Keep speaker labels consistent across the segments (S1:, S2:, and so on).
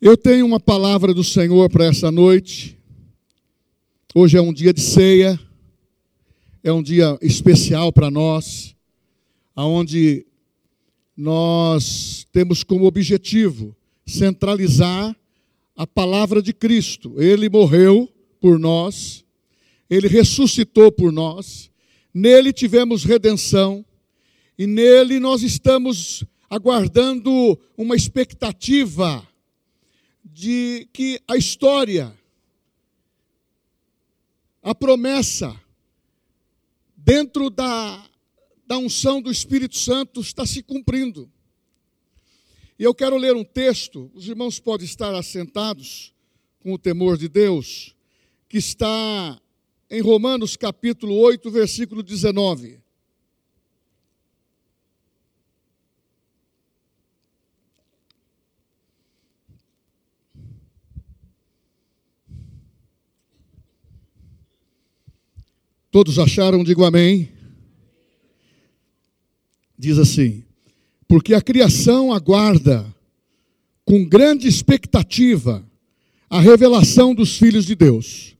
S1: Eu tenho uma palavra do Senhor para essa noite. Hoje é um dia de ceia, é um dia especial para nós, aonde nós temos como objetivo centralizar a palavra de Cristo. Ele morreu por nós, ele ressuscitou por nós, nele tivemos redenção e nele nós estamos aguardando uma expectativa de que a história, a promessa, dentro da, da unção do Espírito Santo, está se cumprindo. E eu quero ler um texto, os irmãos podem estar assentados com o temor de Deus, que está em Romanos capítulo 8, versículo 19. Todos acharam? Digo amém. Diz assim: Porque a criação aguarda com grande expectativa a revelação dos filhos de Deus.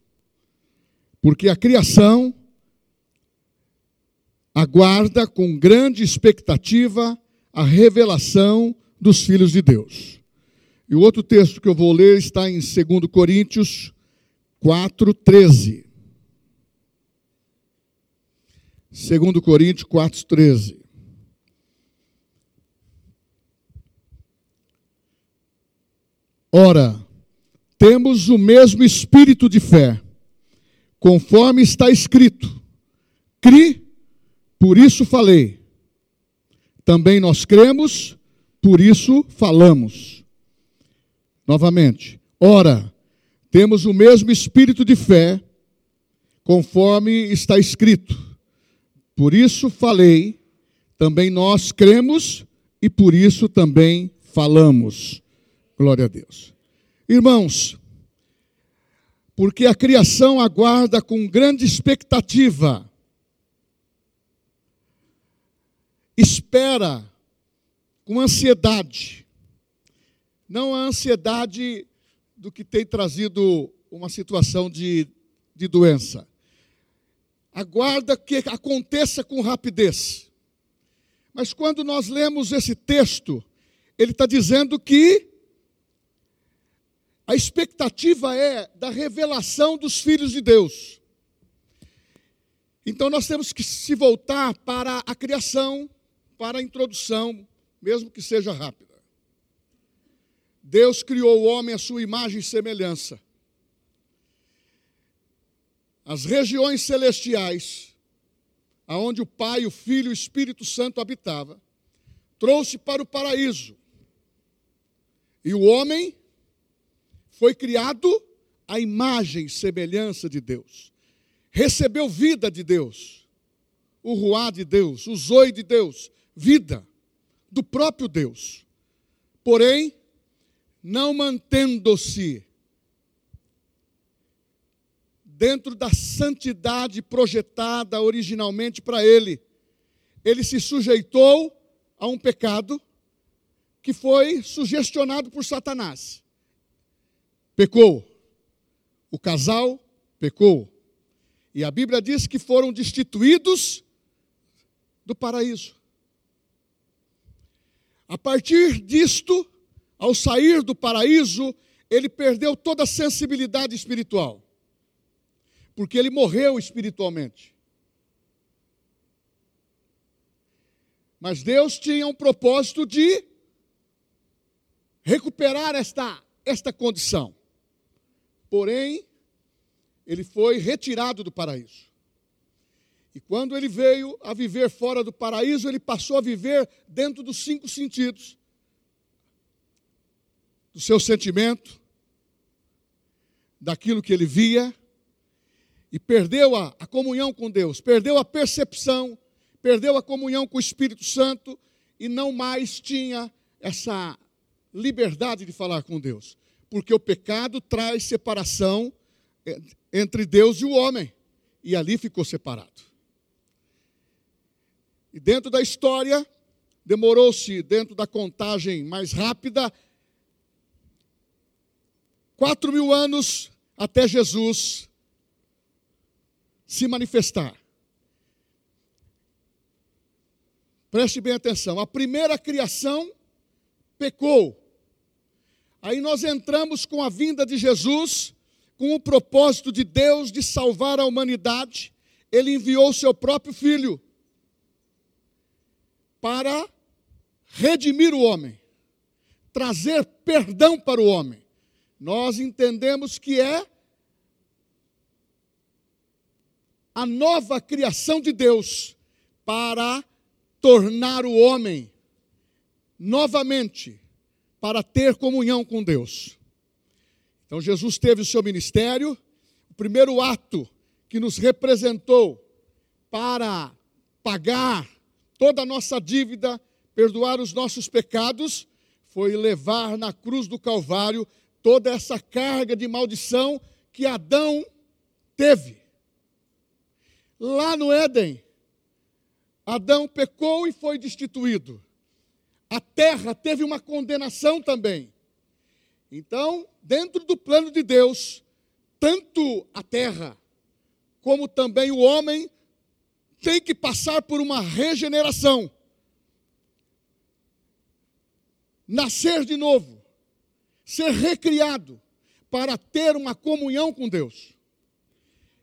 S1: Porque a criação aguarda com grande expectativa a revelação dos filhos de Deus. E o outro texto que eu vou ler está em 2 Coríntios 4, 13. 2 Coríntios 4, 13. Ora, temos o mesmo espírito de fé, conforme está escrito: Cri, por isso falei. Também nós cremos, por isso falamos. Novamente, ora, temos o mesmo espírito de fé, conforme está escrito: por isso falei, também nós cremos e por isso também falamos. Glória a Deus. Irmãos, porque a criação aguarda com grande expectativa, espera com ansiedade, não a ansiedade do que tem trazido uma situação de, de doença, aguarda que aconteça com rapidez. Mas quando nós lemos esse texto, ele está dizendo que a expectativa é da revelação dos filhos de Deus. Então nós temos que se voltar para a criação, para a introdução, mesmo que seja rápida. Deus criou o homem à sua imagem e semelhança as regiões celestiais, aonde o Pai, o Filho e o Espírito Santo habitava, trouxe para o paraíso. E o homem foi criado à imagem e semelhança de Deus. Recebeu vida de Deus, o ruá de Deus, o zoe de Deus, vida do próprio Deus. Porém, não mantendo-se dentro da santidade projetada originalmente para ele. Ele se sujeitou a um pecado que foi sugestionado por Satanás. Pecou. O casal pecou. E a Bíblia diz que foram destituídos do paraíso. A partir disto, ao sair do paraíso, ele perdeu toda a sensibilidade espiritual porque ele morreu espiritualmente. Mas Deus tinha um propósito de recuperar esta, esta condição. Porém, ele foi retirado do paraíso. E quando ele veio a viver fora do paraíso, ele passou a viver dentro dos cinco sentidos: do seu sentimento, daquilo que ele via, e perdeu a, a comunhão com Deus, perdeu a percepção, perdeu a comunhão com o Espírito Santo e não mais tinha essa liberdade de falar com Deus, porque o pecado traz separação é, entre Deus e o homem, e ali ficou separado. E dentro da história, demorou-se, dentro da contagem mais rápida, quatro mil anos até Jesus se manifestar. Preste bem atenção. A primeira criação pecou. Aí nós entramos com a vinda de Jesus, com o propósito de Deus de salvar a humanidade. Ele enviou seu próprio filho para redimir o homem, trazer perdão para o homem. Nós entendemos que é a nova criação de Deus para tornar o homem novamente para ter comunhão com Deus. Então Jesus teve o seu ministério, o primeiro ato que nos representou para pagar toda a nossa dívida, perdoar os nossos pecados, foi levar na cruz do Calvário toda essa carga de maldição que Adão teve. Lá no Éden, Adão pecou e foi destituído. A terra teve uma condenação também. Então, dentro do plano de Deus, tanto a terra como também o homem tem que passar por uma regeneração. Nascer de novo, ser recriado para ter uma comunhão com Deus.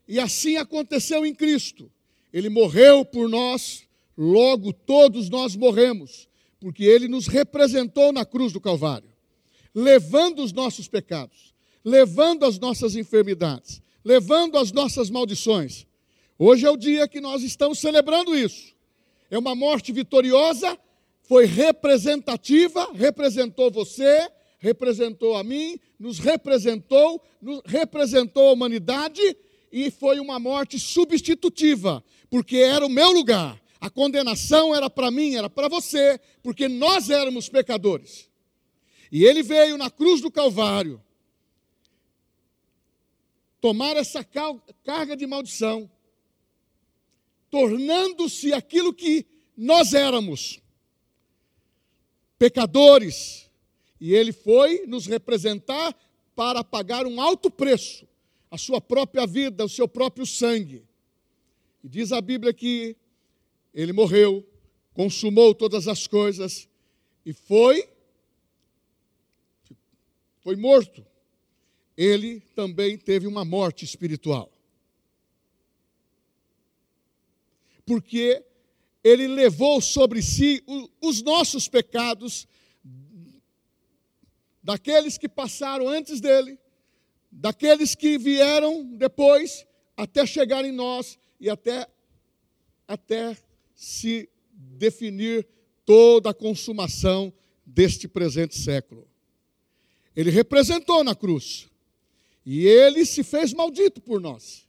S1: E assim aconteceu em Cristo. Ele morreu por nós, logo todos nós morremos, porque ele nos representou na cruz do Calvário, levando os nossos pecados, levando as nossas enfermidades, levando as nossas maldições. Hoje é o dia que nós estamos celebrando isso. É uma morte vitoriosa, foi representativa, representou você, representou a mim, nos representou, nos representou a humanidade e foi uma morte substitutiva, porque era o meu lugar. A condenação era para mim, era para você, porque nós éramos pecadores. E ele veio na cruz do Calvário tomar essa carga de maldição, tornando-se aquilo que nós éramos, pecadores, e ele foi nos representar para pagar um alto preço, a sua própria vida, o seu próprio sangue. E diz a Bíblia que ele morreu, consumou todas as coisas e foi foi morto ele também teve uma morte espiritual. Porque ele levou sobre si os nossos pecados, daqueles que passaram antes dele, daqueles que vieram depois, até chegar em nós e até, até se definir toda a consumação deste presente século. Ele representou na cruz. E ele se fez maldito por nós.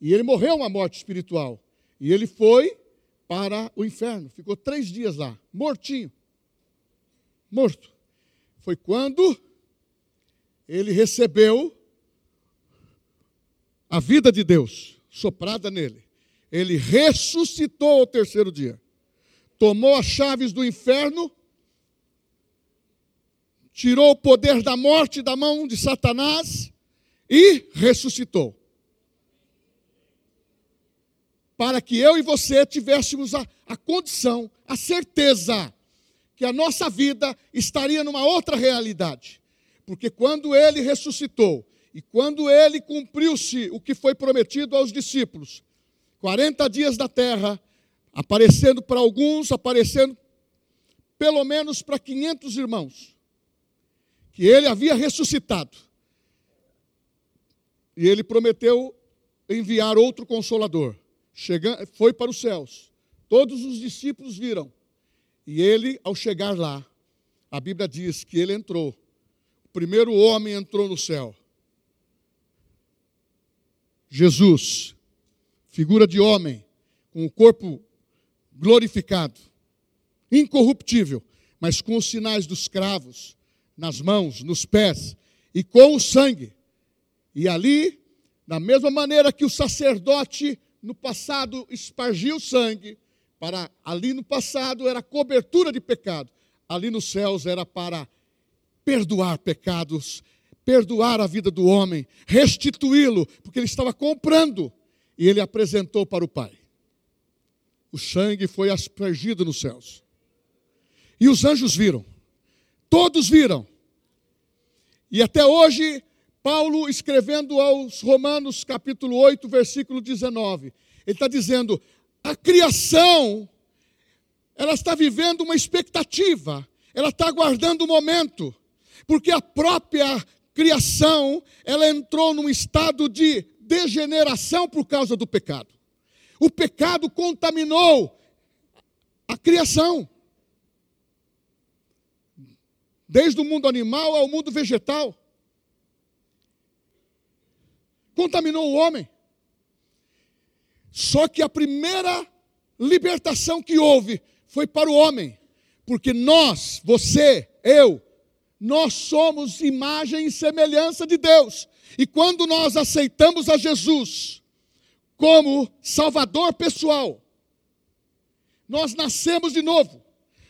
S1: E ele morreu uma morte espiritual. E ele foi para o inferno. Ficou três dias lá, mortinho. Morto. Foi quando ele recebeu a vida de Deus soprada nele. Ele ressuscitou ao terceiro dia. Tomou as chaves do inferno, tirou o poder da morte da mão de Satanás e ressuscitou. Para que eu e você tivéssemos a, a condição, a certeza, que a nossa vida estaria numa outra realidade. Porque quando ele ressuscitou e quando ele cumpriu-se o que foi prometido aos discípulos, 40 dias na terra, aparecendo para alguns, aparecendo pelo menos para 500 irmãos, que ele havia ressuscitado. E ele prometeu enviar outro consolador. Chegando, foi para os céus. Todos os discípulos viram. E ele, ao chegar lá, a Bíblia diz que ele entrou. O primeiro homem entrou no céu. Jesus, figura de homem, com o corpo glorificado, incorruptível, mas com os sinais dos cravos nas mãos, nos pés e com o sangue. E ali, da mesma maneira que o sacerdote no passado espargiu sangue, para ali no passado era cobertura de pecado, ali nos céus era para perdoar pecados, perdoar a vida do homem, restituí-lo, porque ele estava comprando, e ele apresentou para o Pai. O sangue foi aspergido nos céus. E os anjos viram, todos viram. E até hoje, Paulo, escrevendo aos Romanos, capítulo 8, versículo 19, ele está dizendo: a criação, ela está vivendo uma expectativa, ela está aguardando o momento, porque a própria criação, ela entrou num estado de degeneração por causa do pecado. O pecado contaminou a criação. Desde o mundo animal ao mundo vegetal. Contaminou o homem. Só que a primeira libertação que houve foi para o homem, porque nós, você, eu, nós somos imagem e semelhança de Deus. E quando nós aceitamos a Jesus como Salvador pessoal, nós nascemos de novo,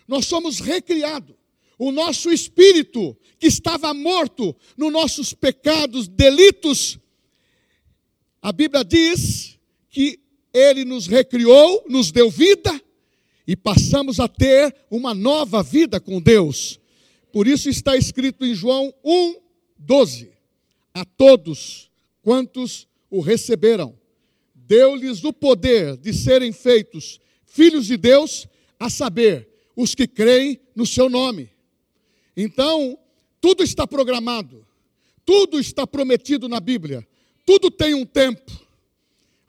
S1: nós somos recriados. O nosso espírito, que estava morto nos nossos pecados, delitos, a Bíblia diz que ele nos recriou, nos deu vida e passamos a ter uma nova vida com Deus. Por isso está escrito em João 1, 12: A todos quantos o receberam, deu-lhes o poder de serem feitos filhos de Deus, a saber, os que creem no seu nome. Então, tudo está programado, tudo está prometido na Bíblia, tudo tem um tempo.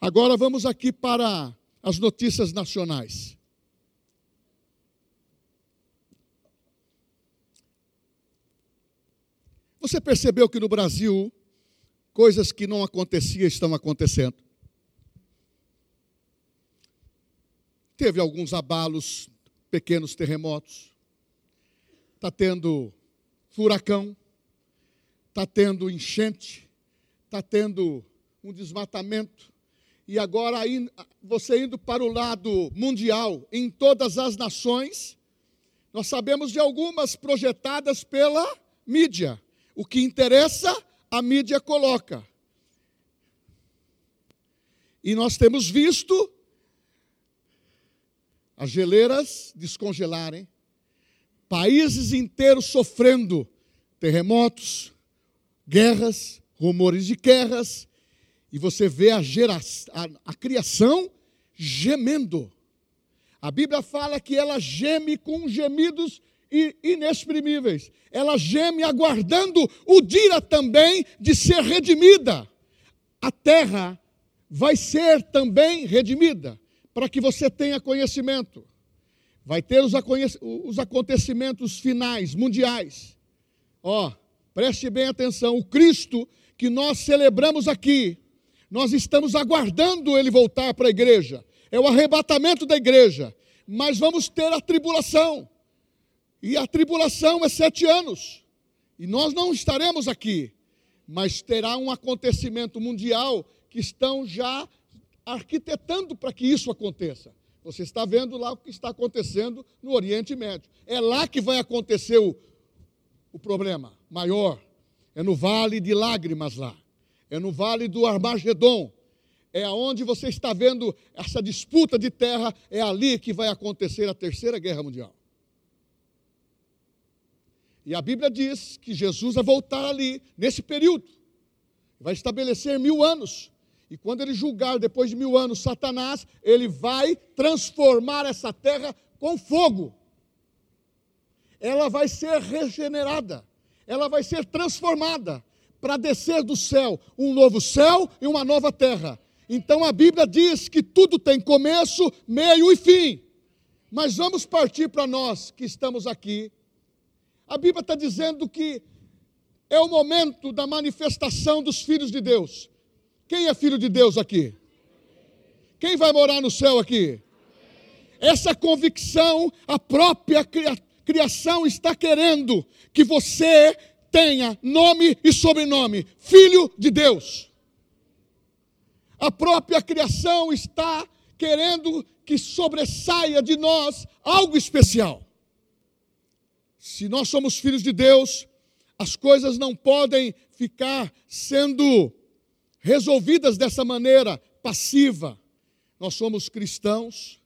S1: Agora vamos aqui para as notícias nacionais. Você percebeu que no Brasil coisas que não aconteciam estão acontecendo? Teve alguns abalos, pequenos terremotos, está tendo furacão, está tendo enchente, está tendo um desmatamento, e agora você indo para o lado mundial, em todas as nações, nós sabemos de algumas projetadas pela mídia. O que interessa, a mídia coloca. E nós temos visto as geleiras descongelarem, países inteiros sofrendo terremotos, guerras, rumores de guerras, e você vê a, geração, a, a criação gemendo. A Bíblia fala que ela geme com gemidos inexprimíveis. Ela geme aguardando o dia também de ser redimida. A terra vai ser também redimida, para que você tenha conhecimento. Vai ter os, os acontecimentos finais, mundiais. Ó, oh, preste bem atenção: o Cristo que nós celebramos aqui, nós estamos aguardando ele voltar para a igreja. É o arrebatamento da igreja. Mas vamos ter a tribulação. E a tribulação é sete anos. E nós não estaremos aqui. Mas terá um acontecimento mundial que estão já arquitetando para que isso aconteça. Você está vendo lá o que está acontecendo no Oriente Médio. É lá que vai acontecer o, o problema maior. É no vale de lágrimas lá. É no vale do Armagedon. É aonde você está vendo essa disputa de terra. É ali que vai acontecer a terceira guerra mundial. E a Bíblia diz que Jesus vai voltar ali, nesse período. Vai estabelecer mil anos. E quando ele julgar, depois de mil anos, Satanás, ele vai transformar essa terra com fogo. Ela vai ser regenerada. Ela vai ser transformada para descer do céu um novo céu e uma nova terra. Então a Bíblia diz que tudo tem começo, meio e fim. Mas vamos partir para nós que estamos aqui a Bíblia está dizendo que é o momento da manifestação dos filhos de Deus. Quem é filho de Deus aqui? Quem vai morar no céu aqui? Essa convicção, a própria criação está querendo que você tenha nome e sobrenome, filho de Deus. A própria criação está querendo que sobressaia de nós algo especial. Se nós somos filhos de Deus, As coisas não podem ficar sendo resolvidas dessa maneira passiva. Nós somos cristãos,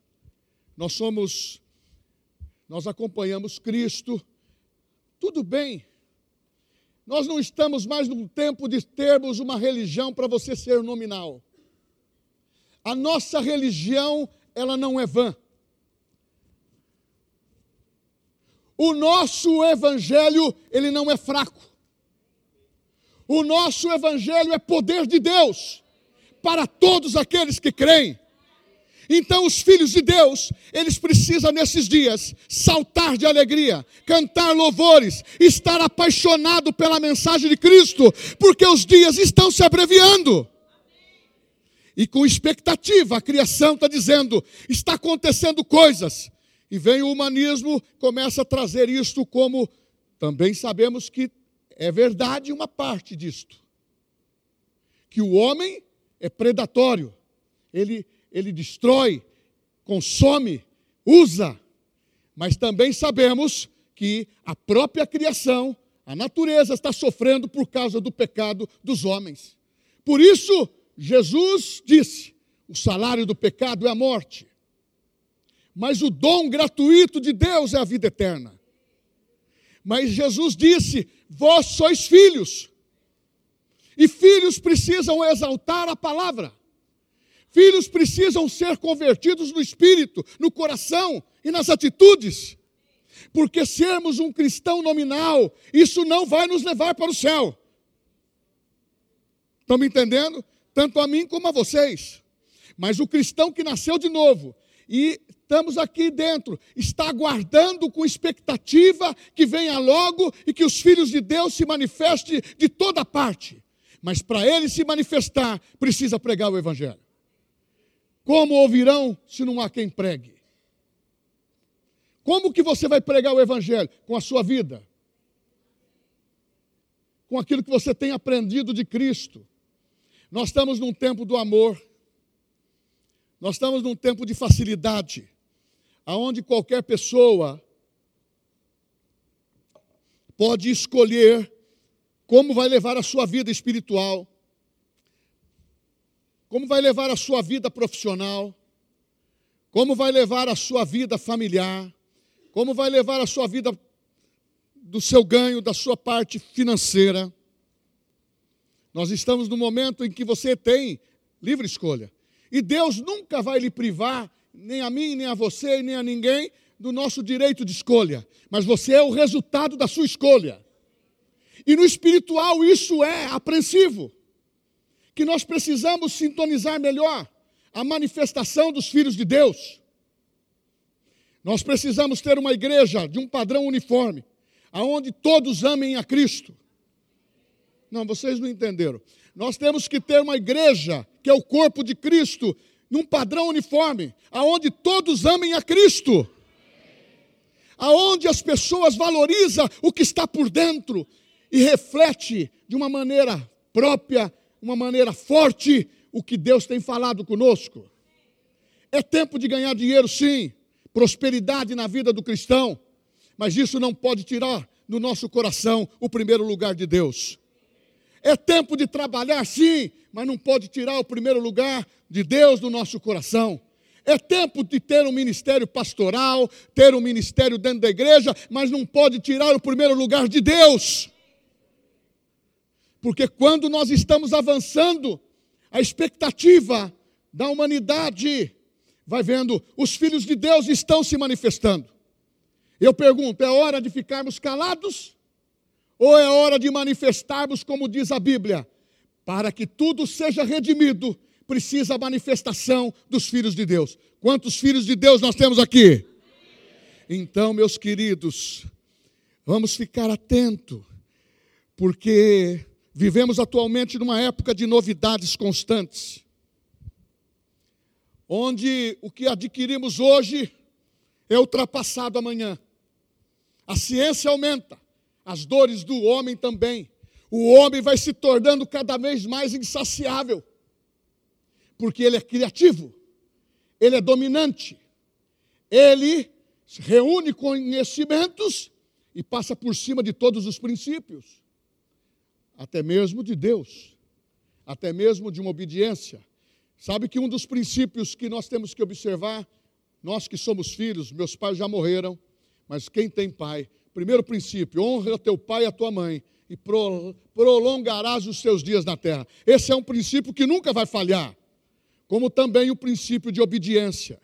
S1: nós somos, nós acompanhamos Cristo, tudo bem. Nós não estamos mais no tempo de termos uma religião para você ser nominal. A nossa religião, ela não é vã. O nosso evangelho, ele não é fraco. O nosso evangelho é poder de Deus para todos aqueles que creem. Então, os filhos de Deus, eles precisam nesses dias saltar de alegria, cantar louvores, estar apaixonado pela mensagem de Cristo, porque os dias estão se abreviando. E com expectativa, a criação está dizendo: está acontecendo coisas. E vem o humanismo, começa a trazer isto como também sabemos que é verdade uma parte disto. Que o homem é predatório, ele, ele destrói, consome, usa, mas também sabemos que a própria criação, a natureza está sofrendo por causa do pecado dos homens. Por isso, Jesus disse: o salário do pecado é a morte mas o dom gratuito de Deus é a vida eterna. Mas Jesus disse: Vós sois filhos, e filhos precisam exaltar a palavra, filhos precisam ser convertidos no espírito, no coração e nas atitudes, porque sermos um cristão nominal, isso não vai nos levar para o céu. Estão me entendendo? Tanto a mim como a vocês. Mas o cristão que nasceu de novo e estamos aqui dentro, está aguardando com expectativa que venha logo e que os filhos de Deus se manifestem de toda parte. Mas para ele se manifestar, precisa pregar o Evangelho. Como ouvirão se não há quem pregue? Como que você vai pregar o Evangelho? Com a sua vida. Com aquilo que você tem aprendido de Cristo. Nós estamos num tempo do amor. Nós estamos num tempo de facilidade aonde qualquer pessoa pode escolher como vai levar a sua vida espiritual, como vai levar a sua vida profissional, como vai levar a sua vida familiar, como vai levar a sua vida do seu ganho, da sua parte financeira. Nós estamos no momento em que você tem livre escolha. E Deus nunca vai lhe privar nem a mim, nem a você, nem a ninguém, do nosso direito de escolha, mas você é o resultado da sua escolha. E no espiritual isso é apreensivo, que nós precisamos sintonizar melhor a manifestação dos filhos de Deus. Nós precisamos ter uma igreja de um padrão uniforme, aonde todos amem a Cristo. Não, vocês não entenderam. Nós temos que ter uma igreja que é o corpo de Cristo, num padrão uniforme, aonde todos amem a Cristo. Aonde as pessoas valorizam o que está por dentro e reflete de uma maneira própria, uma maneira forte o que Deus tem falado conosco. É tempo de ganhar dinheiro, sim, prosperidade na vida do cristão, mas isso não pode tirar do nosso coração o primeiro lugar de Deus. É tempo de trabalhar, sim, mas não pode tirar o primeiro lugar de Deus do nosso coração. É tempo de ter um ministério pastoral, ter um ministério dentro da igreja, mas não pode tirar o primeiro lugar de Deus. Porque quando nós estamos avançando, a expectativa da humanidade vai vendo, os filhos de Deus estão se manifestando. Eu pergunto: é hora de ficarmos calados? Ou é hora de manifestarmos, como diz a Bíblia, para que tudo seja redimido, precisa a manifestação dos filhos de Deus. Quantos filhos de Deus nós temos aqui? Então, meus queridos, vamos ficar atento, porque vivemos atualmente numa época de novidades constantes, onde o que adquirimos hoje é ultrapassado amanhã. A ciência aumenta, as dores do homem também. O homem vai se tornando cada vez mais insaciável, porque ele é criativo, ele é dominante, ele reúne conhecimentos e passa por cima de todos os princípios. até mesmo de Deus, até mesmo de uma obediência. Sabe que um dos princípios que nós temos que observar, nós que somos filhos, meus pais já morreram, mas quem tem pai, primeiro princípio, honra teu pai e a tua mãe, e prolongarás os seus dias na terra. Esse é um princípio que nunca vai falhar, como também o princípio de obediência.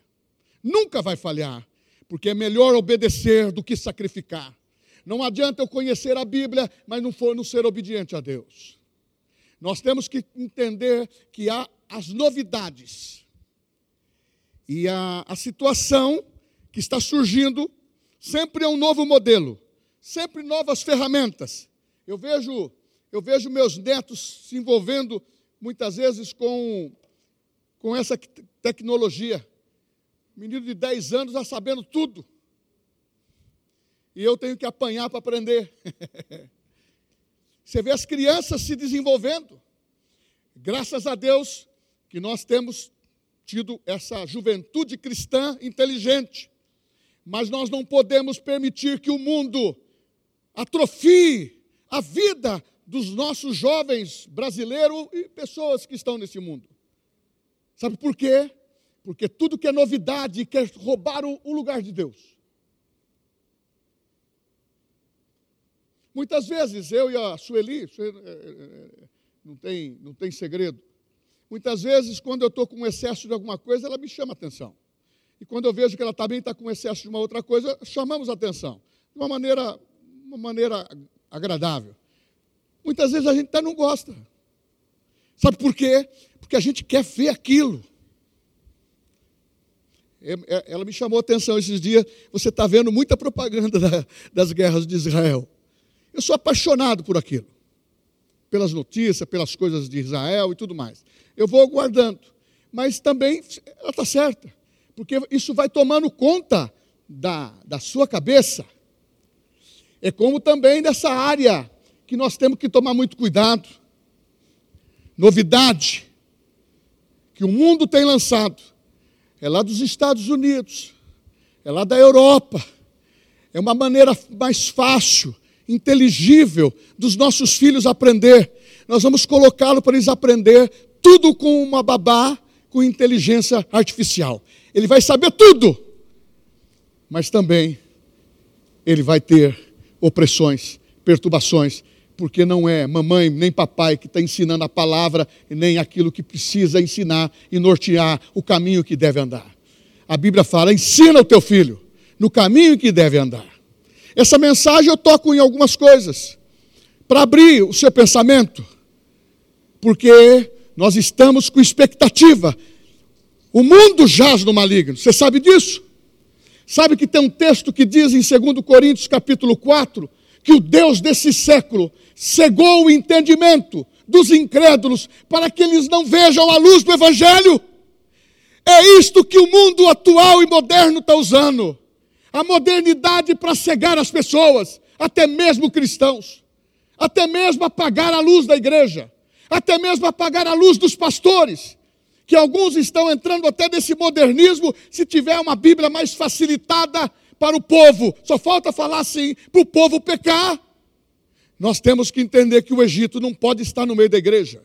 S1: Nunca vai falhar, porque é melhor obedecer do que sacrificar. Não adianta eu conhecer a Bíblia, mas não for não ser obediente a Deus. Nós temos que entender que há as novidades e a, a situação que está surgindo sempre é um novo modelo, sempre novas ferramentas. Eu vejo, eu vejo meus netos se envolvendo muitas vezes com, com essa tecnologia. Menino de 10 anos já sabendo tudo. E eu tenho que apanhar para aprender. Você vê as crianças se desenvolvendo. Graças a Deus que nós temos tido essa juventude cristã inteligente. Mas nós não podemos permitir que o mundo atrofie a vida dos nossos jovens brasileiros e pessoas que estão nesse mundo. Sabe por quê? Porque tudo que é novidade quer roubar o, lugar de Deus. Muitas vezes eu e a Sueli, é, é, é, não tem, não tem segredo. Muitas vezes, quando eu estou com excesso de alguma coisa, ela me chama atenção. E quando eu vejo que ela também está com excesso de uma outra coisa, chamamos atenção. De uma maneira, uma maneira agradável. Muitas vezes a gente até não gosta. Sabe por quê? Porque a gente quer ver aquilo. É, é, ela me chamou a atenção esses dias. Você está vendo muita propaganda das guerras de Israel. Eu sou apaixonado por aquilo, pelas notícias, pelas coisas de Israel e tudo mais. Eu vou aguardando, mas também ela está certa, porque isso vai tomando conta da, da sua cabeça. É como também dessa área que nós temos que tomar muito cuidado. Novidade que o mundo tem lançado é lá dos Estados Unidos, é lá da Europa. É uma maneira mais fácil, inteligível dos nossos filhos aprender. Nós vamos colocá-lo para eles aprender tudo com uma babá com inteligência artificial. Ele vai saber tudo, mas também ele vai ter opressões, perturbações, porque não é mamãe nem papai que está ensinando a palavra, nem aquilo que precisa ensinar e nortear o caminho que deve andar. A Bíblia fala: ensina o teu filho no caminho que deve andar. Essa mensagem eu toco em algumas coisas, para abrir o seu pensamento, porque nós estamos com expectativa. O mundo jaz no maligno, você sabe disso? Sabe que tem um texto que diz em 2 Coríntios capítulo 4 que o Deus desse século cegou o entendimento dos incrédulos para que eles não vejam a luz do Evangelho. É isto que o mundo atual e moderno está usando. A modernidade para cegar as pessoas, até mesmo cristãos, até mesmo apagar a luz da igreja, até mesmo apagar a luz dos pastores que alguns estão entrando até desse modernismo, se tiver uma Bíblia mais facilitada para o povo. Só falta falar assim, para o povo pecar. Nós temos que entender que o Egito não pode estar no meio da igreja.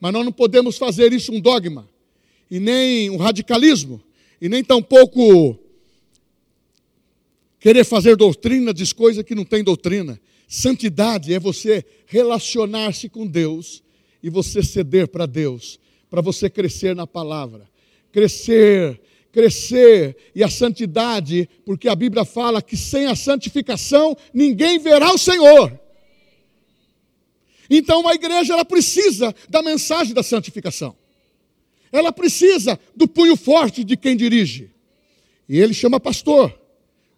S1: Mas nós não podemos fazer isso um dogma, e nem um radicalismo, e nem tampouco querer fazer doutrina de coisa que não tem doutrina. Santidade é você relacionar-se com Deus e você ceder para Deus para você crescer na palavra. Crescer, crescer. E a santidade, porque a Bíblia fala que sem a santificação ninguém verá o Senhor. Então a igreja ela precisa da mensagem da santificação. Ela precisa do punho forte de quem dirige. E ele chama pastor.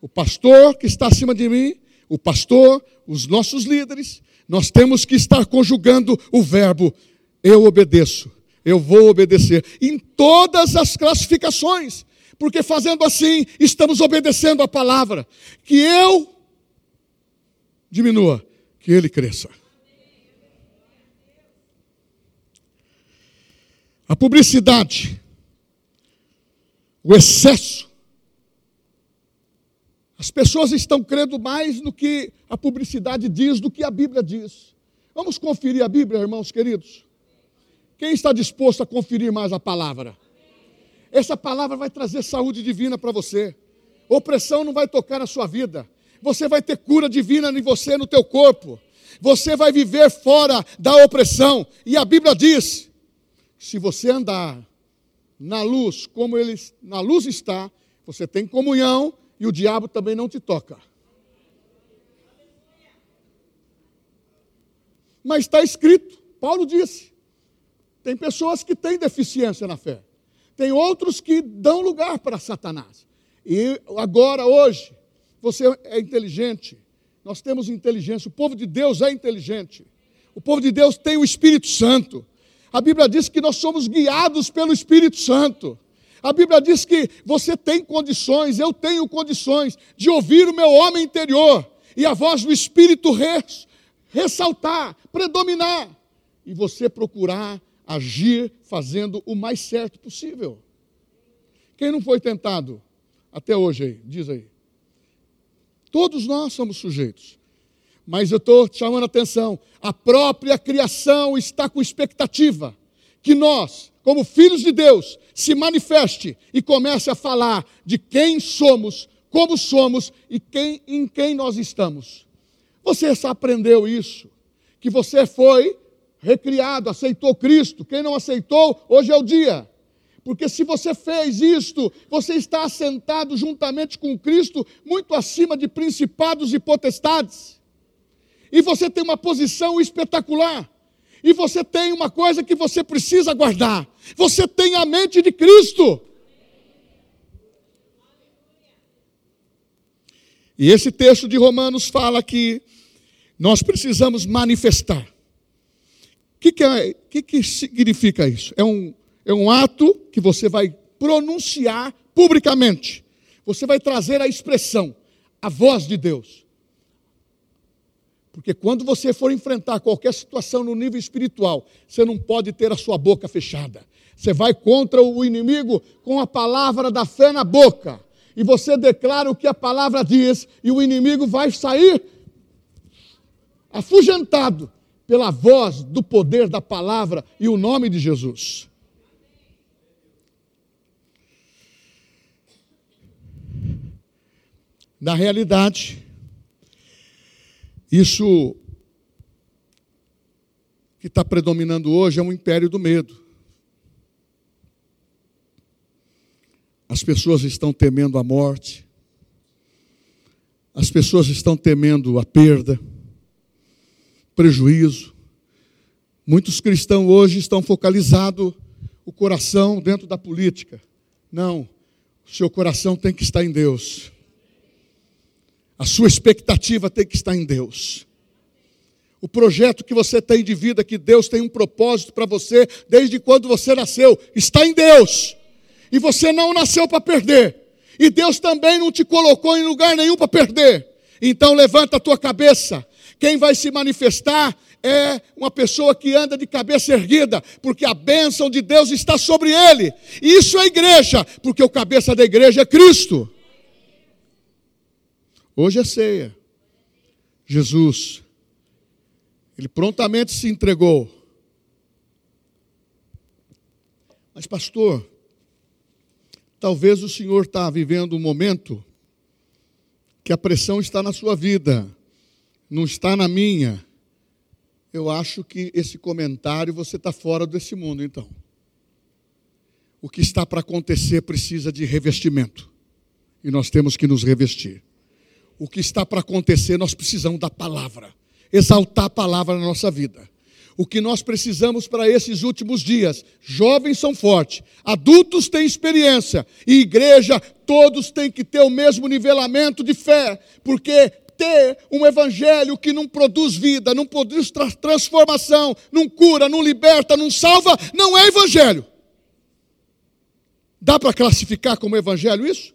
S1: O pastor que está acima de mim, o pastor, os nossos líderes, nós temos que estar conjugando o verbo eu obedeço eu vou obedecer em todas as classificações, porque fazendo assim, estamos obedecendo a palavra. Que eu diminua, que ele cresça. A publicidade, o excesso. As pessoas estão crendo mais no que a publicidade diz do que a Bíblia diz. Vamos conferir a Bíblia, irmãos queridos? Quem está disposto a conferir mais a palavra? Essa palavra vai trazer saúde divina para você. Opressão não vai tocar na sua vida. Você vai ter cura divina em você, no teu corpo. Você vai viver fora da opressão. E a Bíblia diz: se você andar na luz, como ele na luz está, você tem comunhão e o diabo também não te toca. Mas está escrito, Paulo disse: tem pessoas que têm deficiência na fé, tem outros que dão lugar para Satanás. E agora, hoje, você é inteligente, nós temos inteligência, o povo de Deus é inteligente, o povo de Deus tem o Espírito Santo. A Bíblia diz que nós somos guiados pelo Espírito Santo. A Bíblia diz que você tem condições, eu tenho condições de ouvir o meu homem interior e a voz do Espírito res, ressaltar, predominar, e você procurar agir fazendo o mais certo possível. Quem não foi tentado até hoje aí? Diz aí. Todos nós somos sujeitos. Mas eu estou chamando a atenção: a própria criação está com expectativa que nós, como filhos de Deus, se manifeste e comece a falar de quem somos, como somos e quem, em quem nós estamos. Você só aprendeu isso, que você foi recriado, aceitou Cristo. Quem não aceitou, hoje é o dia. Porque se você fez isto, você está assentado juntamente com Cristo, muito acima de principados e potestades. E você tem uma posição espetacular. E você tem uma coisa que você precisa guardar: você tem a mente de Cristo. E esse texto de Romanos fala que nós precisamos manifestar. O que, que, é, que, que significa isso? É um, é um ato que você vai pronunciar publicamente. Você vai trazer a expressão, a voz de Deus. Porque quando você for enfrentar qualquer situação no nível espiritual, você não pode ter a sua boca fechada. Você vai contra o inimigo com a palavra da fé na boca. E você declara o que a palavra diz, e o inimigo vai sair afugentado pela voz do poder da palavra e o nome de Jesus. Na realidade, isso que está predominando hoje é um império do medo. As pessoas estão temendo a morte, as pessoas estão temendo a perda, prejuízo. Muitos cristãos hoje estão focalizados o coração dentro da política. Não, o seu coração tem que estar em Deus. A sua expectativa tem que estar em Deus. O projeto que você tem de vida, que Deus tem um propósito para você, desde quando você nasceu, está em Deus. E você não nasceu para perder. E Deus também não te colocou em lugar nenhum para perder. Então levanta a tua cabeça. Quem vai se manifestar é uma pessoa que anda de cabeça erguida, porque a bênção de Deus está sobre ele. Isso é igreja, porque o cabeça da igreja é Cristo. Hoje é ceia. Jesus, ele prontamente se entregou. Mas, pastor, talvez o senhor está vivendo um momento que a pressão está na sua vida, não está na minha. Eu acho que esse comentário você está fora desse mundo, então. O que está para acontecer precisa de revestimento. E nós temos que nos revestir o que está para acontecer, nós precisamos da palavra, exaltar a palavra na nossa vida. O que nós precisamos para esses últimos dias, jovens são fortes, adultos têm experiência, e igreja, todos têm que ter o mesmo nivelamento de fé, porque ter um evangelho que não produz vida, não produz tra transformação, não cura, não liberta, não salva, não é evangelho. Dá para classificar como evangelho isso?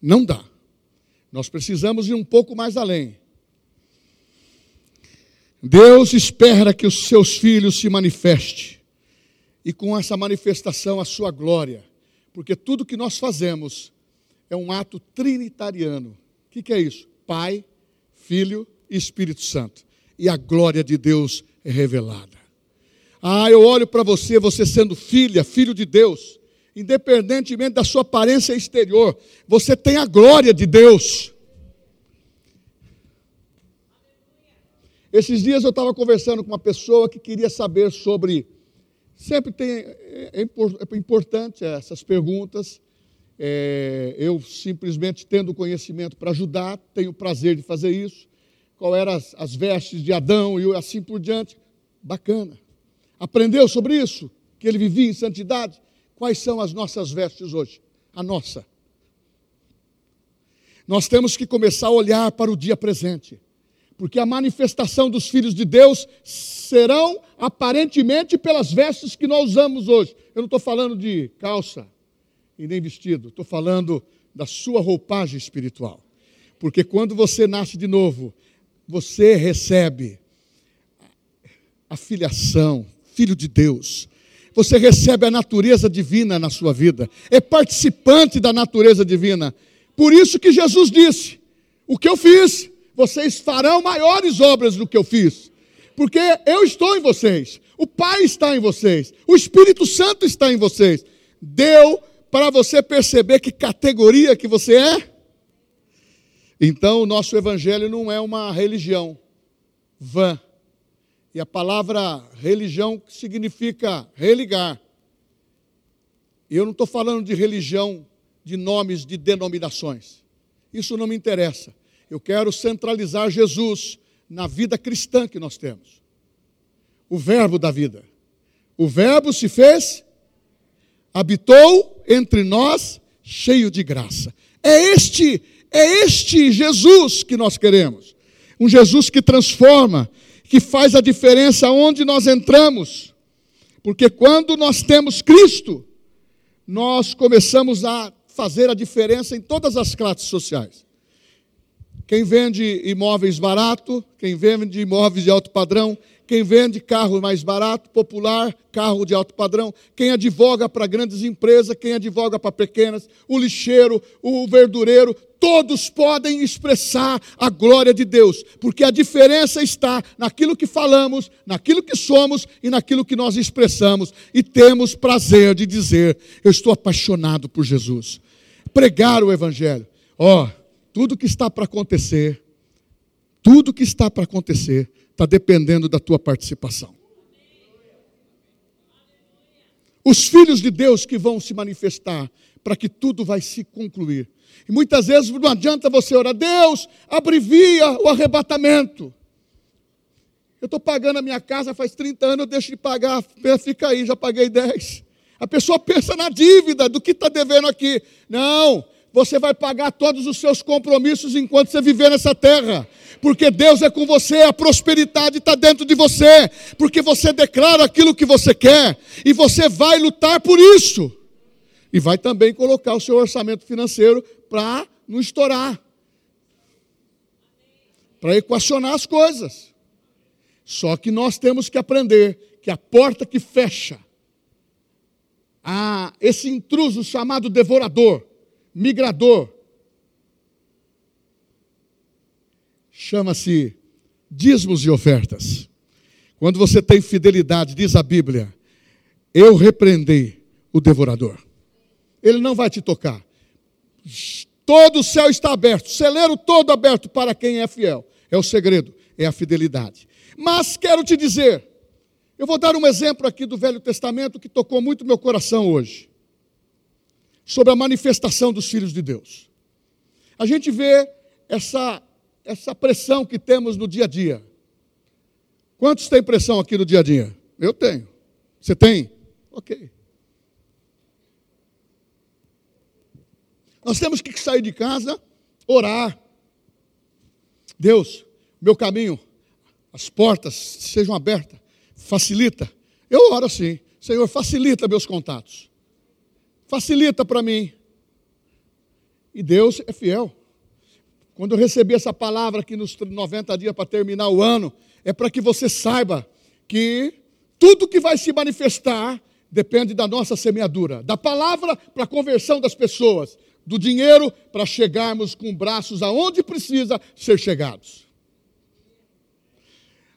S1: Não dá. Nós precisamos ir um pouco mais além. Deus espera que os seus filhos se manifestem e com essa manifestação a sua glória, porque tudo que nós fazemos é um ato trinitariano. O que, que é isso? Pai, Filho e Espírito Santo. e a glória de Deus é revelada. Ah, eu olho para você, você sendo filha, filho de Deus, independentemente da sua aparência exterior, você tem a glória de Deus. Esses dias eu estava conversando com uma pessoa que queria saber sobre. Sempre tem. É, é, é importante essas perguntas. É, eu simplesmente tendo conhecimento para ajudar, tenho o prazer de fazer isso. Qual eram as, as vestes de Adão e assim por diante. Bacana. Aprendeu sobre isso? Que ele vivia em santidade? Quais são as nossas vestes hoje? A nossa. Nós temos que começar a olhar para o dia presente, porque a manifestação dos filhos de Deus serão aparentemente pelas vestes que nós usamos hoje. Eu não estou falando de calça e nem vestido, estou falando da sua roupagem espiritual. Porque quando você nasce de novo, você recebe a filiação, filho de Deus. Você recebe a natureza divina na sua vida, é participante da natureza divina. Por isso que Jesus disse: O que eu fiz, vocês farão maiores obras do que eu fiz, porque eu estou em vocês, o Pai está em vocês, o Espírito Santo está em vocês. Deu para você perceber que categoria que você é? Então, o nosso evangelho não é uma religião vã, e a palavra religião significa religar. E eu não estou falando de religião de nomes de denominações. Isso não me interessa. Eu quero centralizar Jesus na vida cristã que nós temos. O verbo da vida. O verbo se fez, habitou entre nós, cheio de graça. É este, é este Jesus que nós queremos. Um Jesus que transforma, que faz a diferença onde nós entramos. Porque quando nós temos Cristo, nós começamos a fazer a diferença em todas as classes sociais. Quem vende imóveis barato, quem vende imóveis de alto padrão, quem vende carro mais barato, popular, carro de alto padrão, quem advoga para grandes empresas, quem advoga para pequenas, o lixeiro, o verdureiro, todos podem expressar a glória de Deus, porque a diferença está naquilo que falamos, naquilo que somos e naquilo que nós expressamos, e temos prazer de dizer: Eu estou apaixonado por Jesus. Pregar o Evangelho. Ó, oh, tudo que está para acontecer, tudo que está para acontecer, está dependendo da tua participação. Os filhos de Deus que vão se manifestar para que tudo vai se concluir. E muitas vezes não adianta você orar, Deus, abrevia o arrebatamento. Eu estou pagando a minha casa faz 30 anos, eu deixo de pagar, fica aí, já paguei 10. A pessoa pensa na dívida, do que está devendo aqui. Não, você vai pagar todos os seus compromissos enquanto você viver nessa terra porque Deus é com você, a prosperidade está dentro de você, porque você declara aquilo que você quer, e você vai lutar por isso, e vai também colocar o seu orçamento financeiro para não estourar, para equacionar as coisas. Só que nós temos que aprender que a porta que fecha, a esse intruso chamado devorador, migrador, chama-se dízimos e ofertas. Quando você tem fidelidade, diz a Bíblia, eu repreendei o devorador. Ele não vai te tocar. Todo o céu está aberto, celeiro todo aberto para quem é fiel. É o segredo, é a fidelidade. Mas quero te dizer, eu vou dar um exemplo aqui do Velho Testamento que tocou muito meu coração hoje. Sobre a manifestação dos filhos de Deus. A gente vê essa essa pressão que temos no dia a dia. Quantos têm pressão aqui no dia a dia? Eu tenho. Você tem? Ok. Nós temos que sair de casa, orar. Deus, meu caminho, as portas sejam abertas, facilita. Eu oro assim, Senhor, facilita meus contatos, facilita para mim. E Deus é fiel. Quando eu recebi essa palavra aqui nos 90 dias para terminar o ano, é para que você saiba que tudo que vai se manifestar depende da nossa semeadura, da palavra para a conversão das pessoas, do dinheiro para chegarmos com braços aonde precisa ser chegados.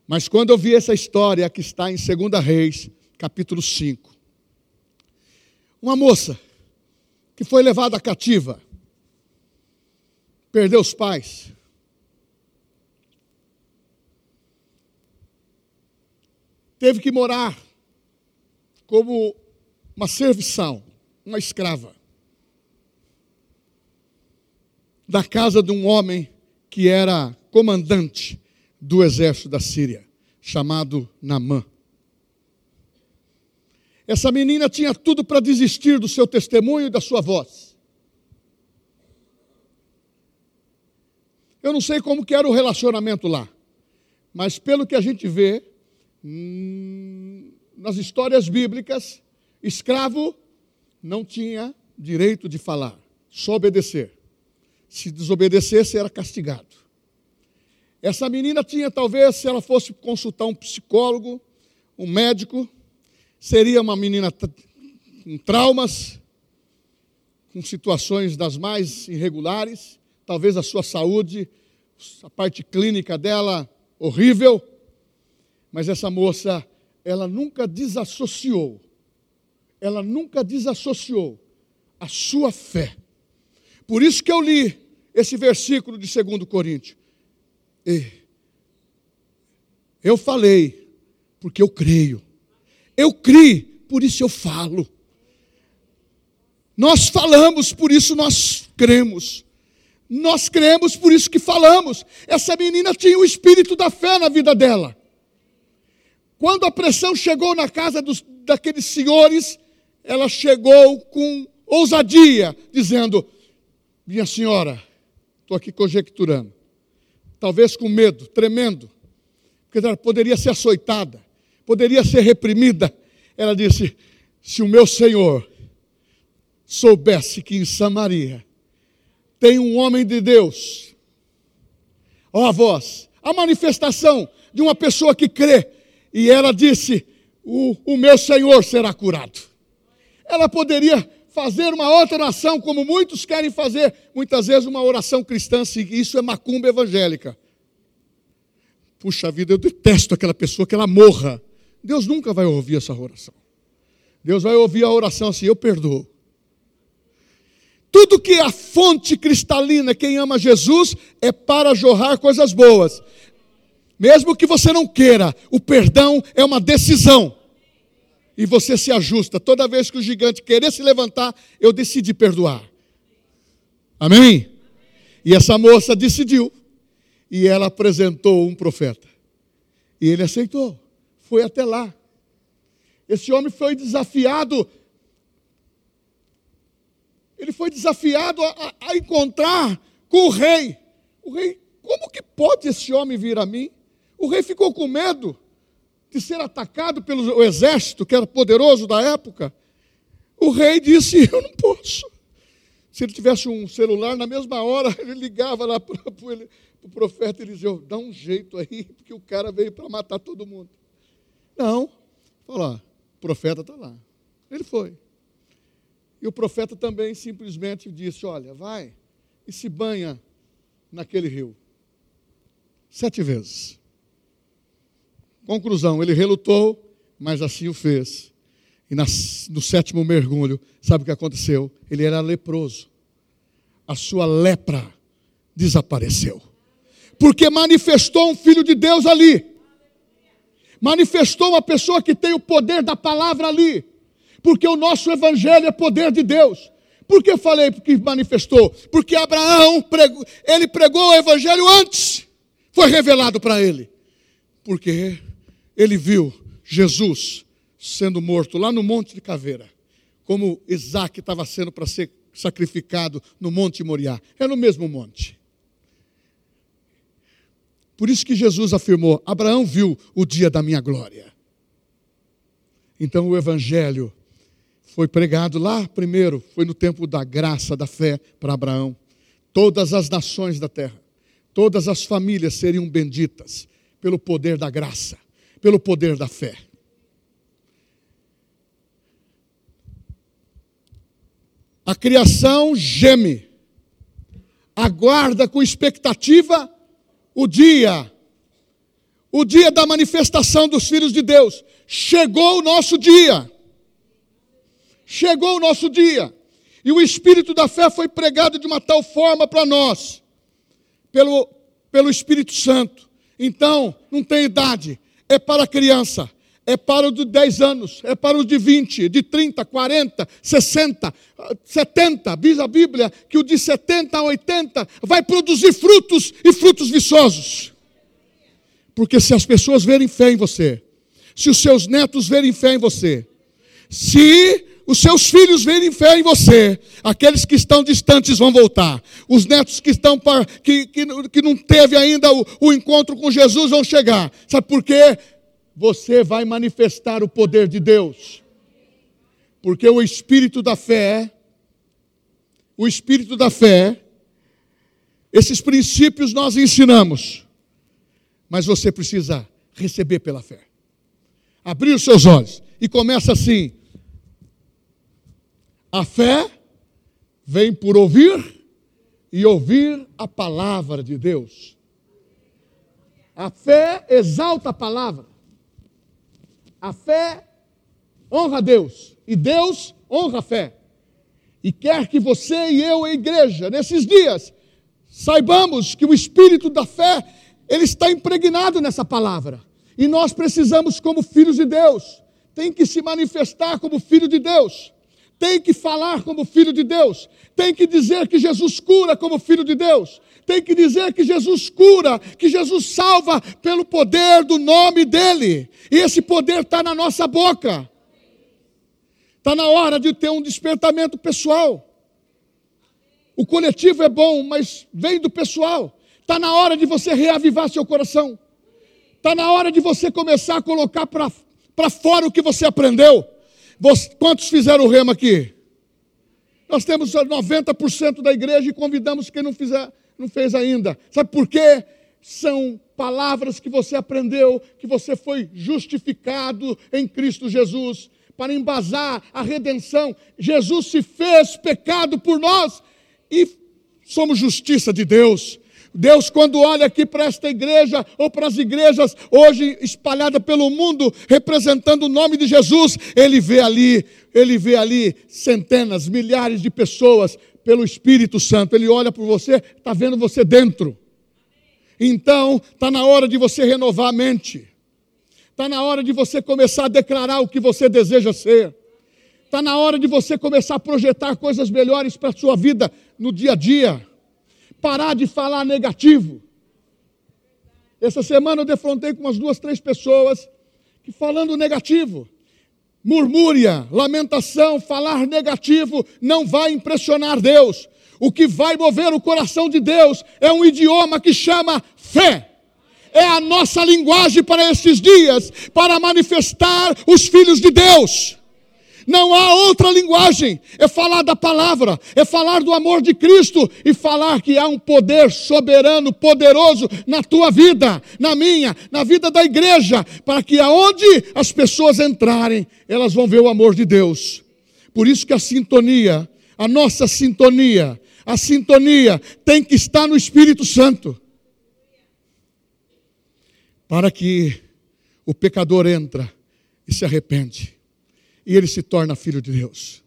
S1: Mas quando eu vi essa história que está em 2 Reis, capítulo 5, uma moça que foi levada cativa, perdeu os pais, teve que morar como uma serviçal, uma escrava, da casa de um homem que era comandante do exército da Síria, chamado Namã. Essa menina tinha tudo para desistir do seu testemunho e da sua voz. Eu não sei como que era o relacionamento lá, mas pelo que a gente vê hum, nas histórias bíblicas, escravo não tinha direito de falar, só obedecer. Se desobedecesse, era castigado. Essa menina tinha, talvez, se ela fosse consultar um psicólogo, um médico, seria uma menina com traumas, com situações das mais irregulares, talvez a sua saúde, a parte clínica dela horrível, mas essa moça, ela nunca desassociou, ela nunca desassociou a sua fé. Por isso que eu li esse versículo de 2 Coríntios. Eu falei, porque eu creio. Eu criei, por isso eu falo. Nós falamos, por isso nós cremos. Nós cremos, por isso que falamos. Essa menina tinha o espírito da fé na vida dela. Quando a pressão chegou na casa dos, daqueles senhores, ela chegou com ousadia, dizendo: Minha senhora, estou aqui conjecturando, talvez com medo, tremendo, porque ela poderia ser açoitada, poderia ser reprimida. Ela disse: se o meu Senhor soubesse que em Samaria tem um homem de Deus, ó a voz, a manifestação de uma pessoa que crê, e ela disse: o, o meu Senhor será curado. Ela poderia fazer uma outra oração, como muitos querem fazer, muitas vezes uma oração cristã, isso é macumba evangélica. Puxa vida, eu detesto aquela pessoa que ela morra. Deus nunca vai ouvir essa oração. Deus vai ouvir a oração assim: eu perdoo. Tudo que é a fonte cristalina, quem ama Jesus, é para jorrar coisas boas. Mesmo que você não queira, o perdão é uma decisão e você se ajusta. Toda vez que o gigante querer se levantar, eu decidi perdoar. Amém? E essa moça decidiu. E ela apresentou um profeta. E ele aceitou. Foi até lá. Esse homem foi desafiado. Ele foi desafiado a, a encontrar com o rei. O rei, como que pode esse homem vir a mim? O rei ficou com medo de ser atacado pelo exército, que era poderoso da época, o rei disse: Eu não posso. Se ele tivesse um celular, na mesma hora ele ligava lá para o profeta Eliseu: Dá um jeito aí, porque o cara veio para matar todo mundo. Não, falou: O profeta está lá. Ele foi. E o profeta também simplesmente disse: Olha, vai e se banha naquele rio. Sete vezes. Conclusão, ele relutou, mas assim o fez. E no sétimo mergulho, sabe o que aconteceu? Ele era leproso. A sua lepra desapareceu. Porque manifestou um filho de Deus ali. Manifestou uma pessoa que tem o poder da palavra ali. Porque o nosso evangelho é poder de Deus. Por que eu falei que manifestou? Porque Abraão, pregou, ele pregou o evangelho antes. Foi revelado para ele. Porque ele viu Jesus sendo morto lá no Monte de Caveira, como Isaac estava sendo para ser sacrificado no Monte Moriá. É no mesmo monte. Por isso que Jesus afirmou: Abraão viu o dia da minha glória. Então o Evangelho foi pregado lá primeiro, foi no tempo da graça, da fé para Abraão. Todas as nações da terra, todas as famílias seriam benditas pelo poder da graça pelo poder da fé. A criação geme, aguarda com expectativa o dia, o dia da manifestação dos filhos de Deus. Chegou o nosso dia. Chegou o nosso dia. E o espírito da fé foi pregado de uma tal forma para nós, pelo, pelo Espírito Santo. Então, não tem idade, é para criança, é para os de 10 anos, é para os de 20, de 30, 40, 60, 70. Diz a Bíblia que o de 70 a 80 vai produzir frutos e frutos viçosos. Porque se as pessoas verem fé em você, se os seus netos verem fé em você, se os seus filhos verem fé em você, aqueles que estão distantes vão voltar, os netos que estão que, que, que não teve ainda o, o encontro com Jesus vão chegar. Sabe por quê? Você vai manifestar o poder de Deus. Porque o espírito da fé, o espírito da fé, esses princípios nós ensinamos, mas você precisa receber pela fé. Abrir os seus olhos e começa assim: a fé vem por ouvir e ouvir a palavra de Deus. A fé exalta a palavra. A fé honra a Deus e Deus honra a fé. E quer que você e eu, a igreja, nesses dias, saibamos que o espírito da fé, ele está impregnado nessa palavra. E nós precisamos, como filhos de Deus, tem que se manifestar como filho de Deus tem que falar como filho de Deus, tem que dizer que Jesus cura como filho de Deus, tem que dizer que Jesus cura, que Jesus salva pelo poder do nome dEle, e esse poder está na nossa boca. Está na hora de ter um despertamento pessoal. O coletivo é bom, mas vem do pessoal. Está na hora de você reavivar seu coração. Está na hora de você começar a colocar para fora o que você aprendeu. Quantos fizeram o rema aqui? Nós temos 90% da igreja e convidamos quem não, fizer, não fez ainda. Sabe por quê? São palavras que você aprendeu, que você foi justificado em Cristo Jesus, para embasar a redenção. Jesus se fez pecado por nós e somos justiça de Deus. Deus, quando olha aqui para esta igreja ou para as igrejas hoje espalhadas pelo mundo, representando o nome de Jesus, Ele vê ali, Ele vê ali centenas, milhares de pessoas pelo Espírito Santo. Ele olha para você, está vendo você dentro. Então, está na hora de você renovar a mente. Está na hora de você começar a declarar o que você deseja ser. Está na hora de você começar a projetar coisas melhores para a sua vida no dia a dia parar de falar negativo. Essa semana eu defrontei com umas duas, três pessoas que falando negativo, murmúria, lamentação, falar negativo não vai impressionar Deus. O que vai mover o coração de Deus é um idioma que chama fé. É a nossa linguagem para esses dias, para manifestar os filhos de Deus. Não há outra linguagem. É falar da palavra, é falar do amor de Cristo e falar que há um poder soberano, poderoso na tua vida, na minha, na vida da igreja, para que aonde as pessoas entrarem, elas vão ver o amor de Deus. Por isso que a sintonia, a nossa sintonia, a sintonia tem que estar no Espírito Santo. Para que o pecador entra e se arrepende e ele se torna filho de Deus.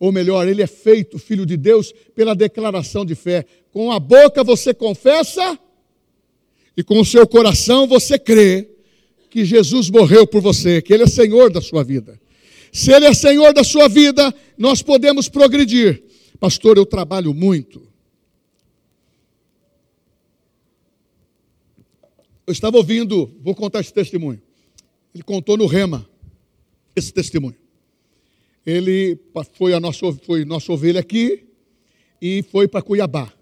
S1: Ou melhor, ele é feito filho de Deus pela declaração de fé. Com a boca você confessa e com o seu coração você crê que Jesus morreu por você, que ele é Senhor da sua vida. Se ele é Senhor da sua vida, nós podemos progredir. Pastor, eu trabalho muito. Eu estava ouvindo, vou contar esse testemunho. Ele contou no Rema esse testemunho. Ele foi a nossa, foi nossa ovelha aqui e foi para Cuiabá.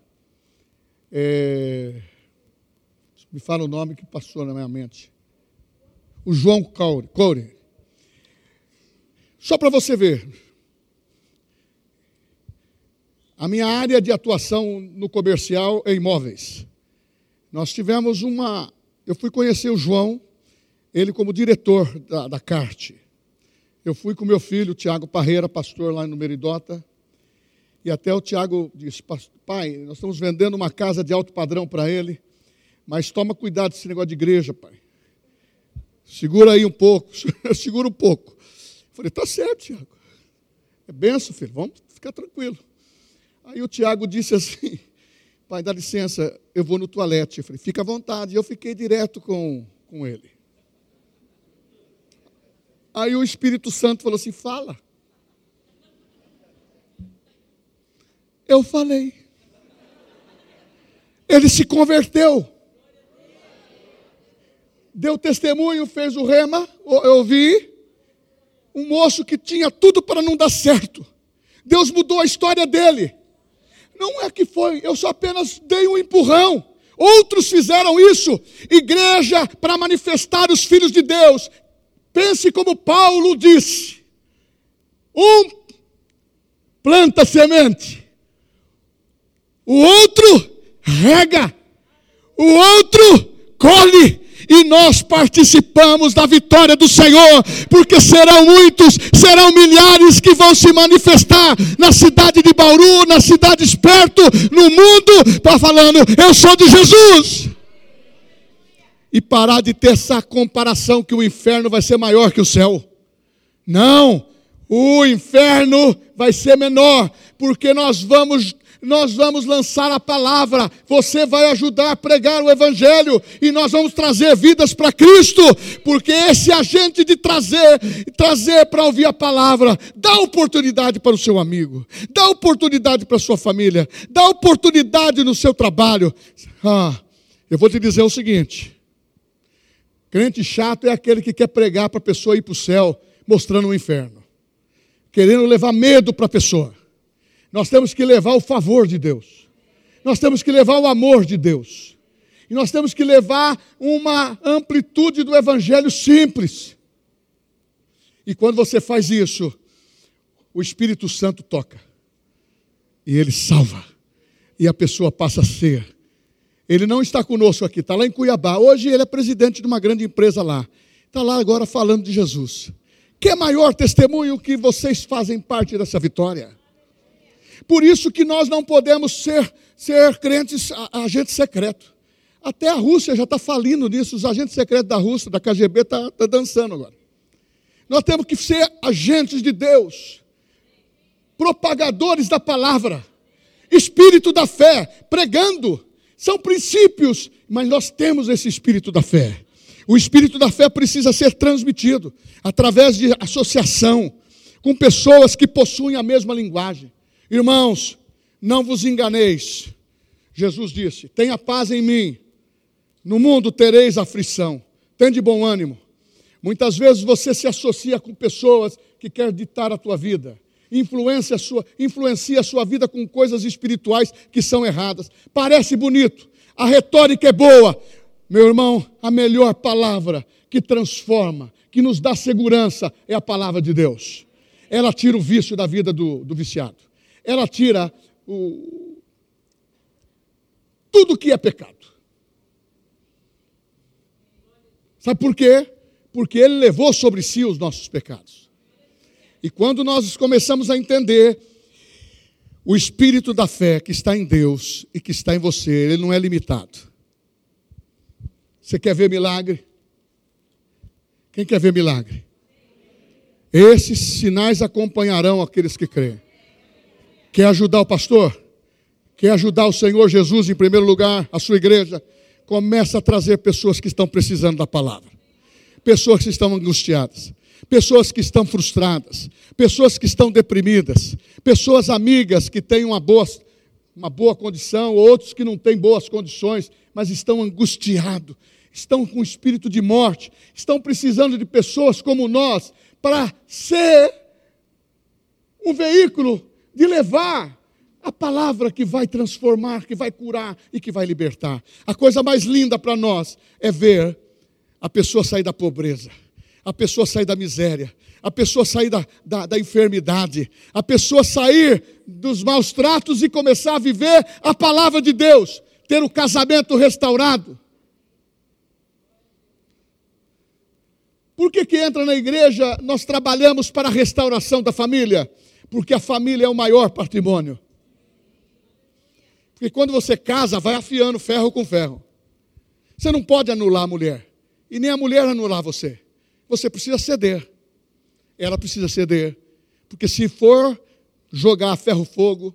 S1: É, me fala o nome que passou na minha mente. O João Coure. Só para você ver. A minha área de atuação no comercial é imóveis. Nós tivemos uma. Eu fui conhecer o João, ele como diretor da, da CART. Eu fui com meu filho, Tiago Parreira, pastor lá no Meridota, e até o Tiago disse: Pai, nós estamos vendendo uma casa de alto padrão para ele, Mas toma cuidado com esse negócio de igreja, pai. Segura aí um pouco, segura um pouco. Eu falei, tá certo, Tiago. É benção, filho, vamos ficar tranquilo. Aí o Tiago disse assim, pai, dá licença, eu vou no toalete. Eu falei, fica à vontade. E eu fiquei direto com, com ele. Aí o Espírito Santo falou assim: fala. Eu falei. Ele se converteu. Deu testemunho, fez o rema. Eu vi um moço que tinha tudo para não dar certo. Deus mudou a história dele. Não é que foi, eu só apenas dei um empurrão. Outros fizeram isso. Igreja para manifestar os filhos de Deus. Pense como Paulo disse: um planta semente, o outro rega, o outro colhe, e nós participamos da vitória do Senhor, porque serão muitos, serão milhares que vão se manifestar na cidade de Bauru, nas cidades perto, no mundo, para falando: Eu sou de Jesus. E parar de ter essa comparação que o inferno vai ser maior que o céu. Não, o inferno vai ser menor, porque nós vamos nós vamos lançar a palavra, você vai ajudar a pregar o Evangelho e nós vamos trazer vidas para Cristo, porque esse agente de trazer, trazer para ouvir a palavra, dá oportunidade para o seu amigo, dá oportunidade para a sua família, dá oportunidade no seu trabalho. Ah, eu vou te dizer o seguinte: crente chato é aquele que quer pregar para a pessoa ir para o céu, mostrando o inferno, querendo levar medo para a pessoa. Nós temos que levar o favor de Deus. Nós temos que levar o amor de Deus. E nós temos que levar uma amplitude do evangelho simples. E quando você faz isso, o Espírito Santo toca. E ele salva. E a pessoa passa a ser. Ele não está conosco aqui, está lá em Cuiabá. Hoje ele é presidente de uma grande empresa lá. Está lá agora falando de Jesus. Que maior testemunho que vocês fazem parte dessa vitória? Por isso que nós não podemos ser, ser crentes agentes secretos. Até a Rússia já está falindo nisso, os agentes secretos da Rússia, da KGB, estão tá, tá dançando agora. Nós temos que ser agentes de Deus, propagadores da palavra, espírito da fé, pregando. São princípios, mas nós temos esse espírito da fé. O espírito da fé precisa ser transmitido através de associação com pessoas que possuem a mesma linguagem. Irmãos, não vos enganeis. Jesus disse: Tenha paz em mim. No mundo tereis aflição. Tende bom ânimo. Muitas vezes você se associa com pessoas que querem ditar a tua vida. Influencia a, sua, influencia a sua vida com coisas espirituais que são erradas. Parece bonito, a retórica é boa. Meu irmão, a melhor palavra que transforma, que nos dá segurança, é a palavra de Deus. Ela tira o vício da vida do, do viciado ela tira o, tudo que é pecado. Sabe por quê? Porque ele levou sobre si os nossos pecados. E quando nós começamos a entender o espírito da fé que está em Deus e que está em você, ele não é limitado. Você quer ver milagre? Quem quer ver milagre? Esses sinais acompanharão aqueles que creem. Quer ajudar o pastor? Quer ajudar o Senhor Jesus em primeiro lugar, a sua igreja? Começa a trazer pessoas que estão precisando da palavra. Pessoas que estão angustiadas, pessoas que estão frustradas, pessoas que estão deprimidas, pessoas amigas que têm uma boa, uma boa condição, outros que não têm boas condições, mas estão angustiados, estão com espírito de morte, estão precisando de pessoas como nós para ser um veículo de levar a palavra que vai transformar, que vai curar e que vai libertar. A coisa mais linda para nós é ver a pessoa sair da pobreza, a pessoa sair da miséria, a pessoa sair da, da, da, enfermidade, a pessoa sair dos maus tratos e começar a viver a palavra de Deus, ter o casamento restaurado. Por que, que entra na igreja? Nós trabalhamos para a restauração da família porque a família é o maior patrimônio. Porque quando você casa, vai afiando ferro com ferro. Você não pode anular a mulher. E nem a mulher anular você. Você precisa ceder. Ela precisa ceder. Porque se for jogar ferro-fogo,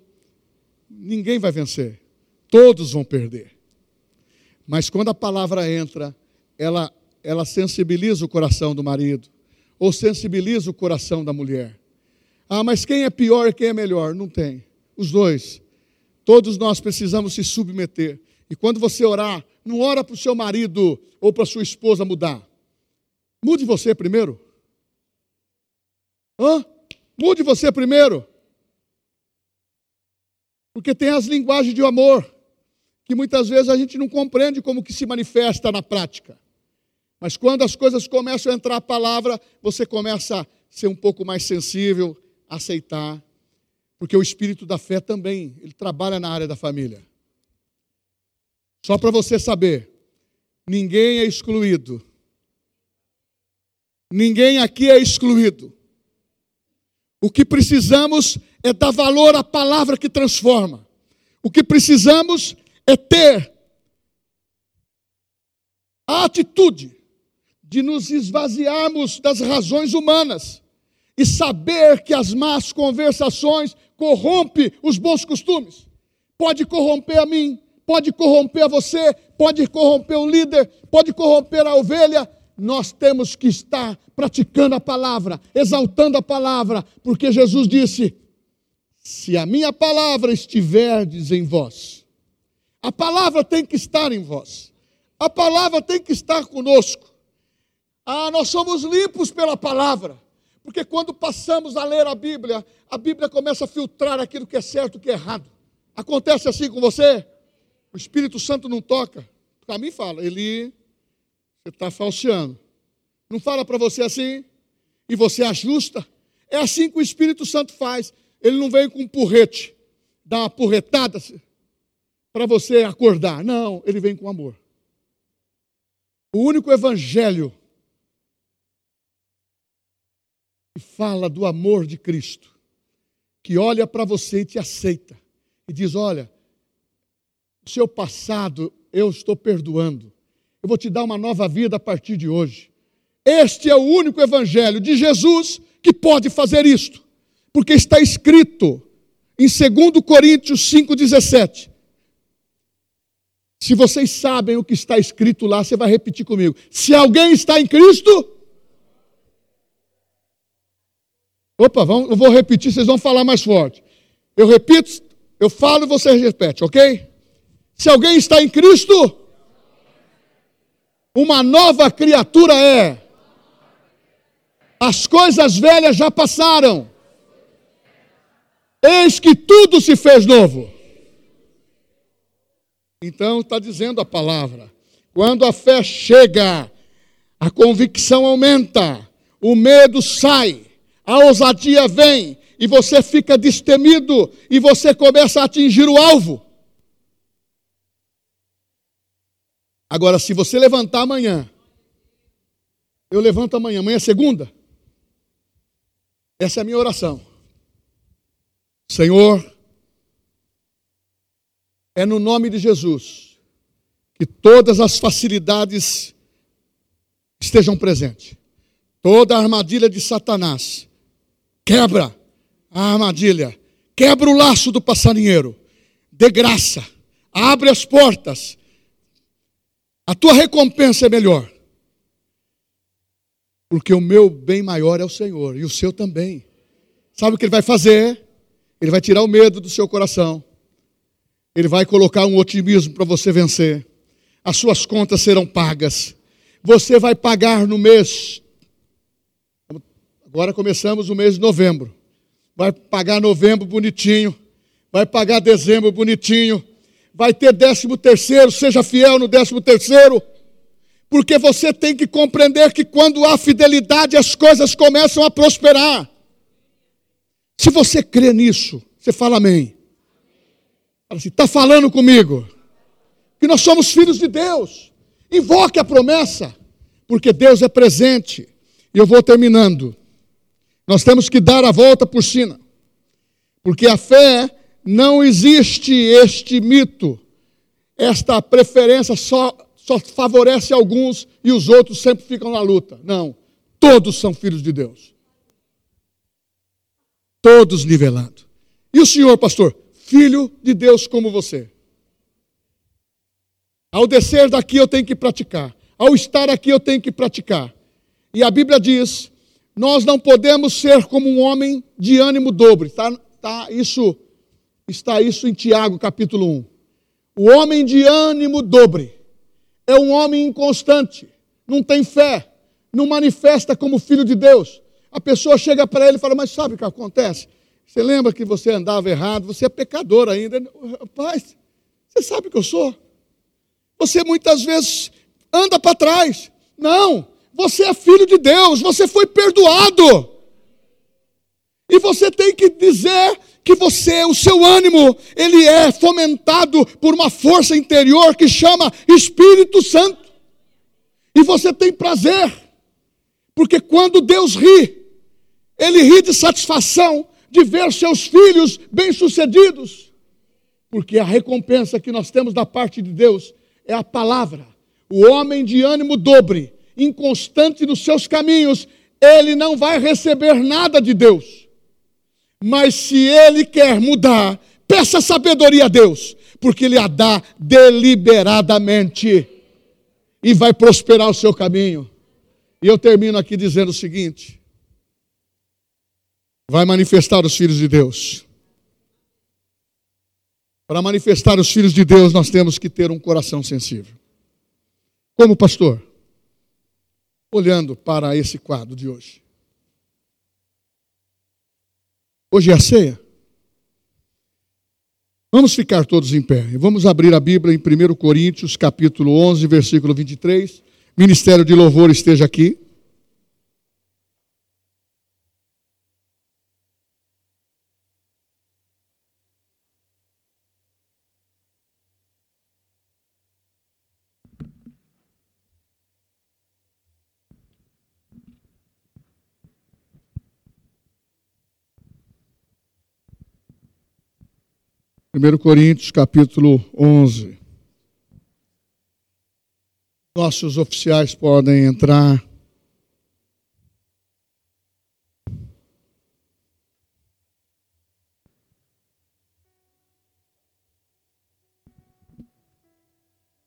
S1: ninguém vai vencer. Todos vão perder. Mas quando a palavra entra, ela, ela sensibiliza o coração do marido, ou sensibiliza o coração da mulher. Ah, mas quem é pior e quem é melhor? Não tem. Os dois. Todos nós precisamos se submeter. E quando você orar, não ora para o seu marido ou para sua esposa mudar. Mude você primeiro. Hã? Mude você primeiro. Porque tem as linguagens de amor, que muitas vezes a gente não compreende como que se manifesta na prática. Mas quando as coisas começam a entrar a palavra, você começa a ser um pouco mais sensível, aceitar. Porque o espírito da fé também, ele trabalha na área da família. Só para você saber, ninguém é excluído. Ninguém aqui é excluído. O que precisamos é dar valor à palavra que transforma. O que precisamos é ter a atitude de nos esvaziarmos das razões humanas e saber que as más conversações corrompem os bons costumes. Pode corromper a mim, pode corromper a você, pode corromper o líder, pode corromper a ovelha, nós temos que estar praticando a palavra, exaltando a palavra, porque Jesus disse: se a minha palavra estiverdes em vós, a palavra tem que estar em vós, a palavra tem que estar conosco. Ah, nós somos limpos pela palavra, porque quando passamos a ler a Bíblia, a Bíblia começa a filtrar aquilo que é certo e que é errado. Acontece assim com você? O Espírito Santo não toca. Para mim fala, ele você está falseando. Não fala para você assim? E você ajusta? É assim que o Espírito Santo faz. Ele não vem com um porrete, dá uma porretada para você acordar. Não, ele vem com amor. O único evangelho que fala do amor de Cristo, que olha para você e te aceita, e diz: Olha, o seu passado eu estou perdoando. Eu vou te dar uma nova vida a partir de hoje. Este é o único evangelho de Jesus que pode fazer isto, porque está escrito em 2 Coríntios 5,17. Se vocês sabem o que está escrito lá, você vai repetir comigo. Se alguém está em Cristo. Opa, vamos, eu vou repetir, vocês vão falar mais forte. Eu repito, eu falo e você repete, ok? Se alguém está em Cristo, uma nova criatura é. As coisas velhas já passaram. Eis que tudo se fez novo. Então está dizendo a palavra. Quando a fé chega, a convicção aumenta, o medo sai, a ousadia vem, e você fica destemido, e você começa a atingir o alvo. Agora, se você levantar amanhã, eu levanto amanhã, amanhã é segunda. Essa é a minha oração. Senhor, é no nome de Jesus que todas as facilidades estejam presentes. Toda a armadilha de Satanás. Quebra a armadilha. Quebra o laço do passarinheiro. De graça. Abre as portas a tua recompensa é melhor. Porque o meu bem maior é o Senhor e o seu também. Sabe o que ele vai fazer? Ele vai tirar o medo do seu coração. Ele vai colocar um otimismo para você vencer. As suas contas serão pagas. Você vai pagar no mês. Agora começamos o mês de novembro. Vai pagar novembro bonitinho. Vai pagar dezembro bonitinho vai ter décimo terceiro, seja fiel no décimo terceiro, porque você tem que compreender que quando há fidelidade as coisas começam a prosperar. Se você crê nisso, você fala amém. Fala assim, está falando comigo? Que nós somos filhos de Deus. Invoque a promessa, porque Deus é presente. E eu vou terminando. Nós temos que dar a volta por cima, porque a fé não existe este mito, esta preferência só só favorece alguns e os outros sempre ficam na luta. Não. Todos são filhos de Deus. Todos nivelados. E o senhor, pastor? Filho de Deus como você. Ao descer daqui eu tenho que praticar. Ao estar aqui eu tenho que praticar. E a Bíblia diz: nós não podemos ser como um homem de ânimo dobre. Tá, tá isso, está isso em Tiago capítulo 1. O homem de ânimo dobre é um homem inconstante, não tem fé, não manifesta como filho de Deus. A pessoa chega para ele e fala: Mas sabe o que acontece? Você lembra que você andava errado, você é pecador ainda. Rapaz, você sabe que eu sou. Você muitas vezes anda para trás. Não, você é filho de Deus, você foi perdoado. E você tem que dizer que você, o seu ânimo, ele é fomentado por uma força interior que chama Espírito Santo. E você tem prazer, porque quando Deus ri, ele ri de satisfação de ver seus filhos bem-sucedidos. Porque a recompensa que nós temos da parte de Deus é a palavra. O homem de ânimo dobre, inconstante nos seus caminhos, ele não vai receber nada de Deus. Mas se ele quer mudar, peça sabedoria a Deus, porque ele a dá deliberadamente e vai prosperar o seu caminho. E eu termino aqui dizendo o seguinte: vai manifestar os filhos de Deus. Para manifestar os filhos de Deus, nós temos que ter um coração sensível. Como pastor, olhando para esse quadro de hoje. Hoje é a ceia. Vamos ficar todos em pé. Vamos abrir a Bíblia em 1 Coríntios, capítulo 11, versículo 23. Ministério de louvor esteja aqui. 1 Coríntios capítulo 11. Nossos oficiais podem entrar.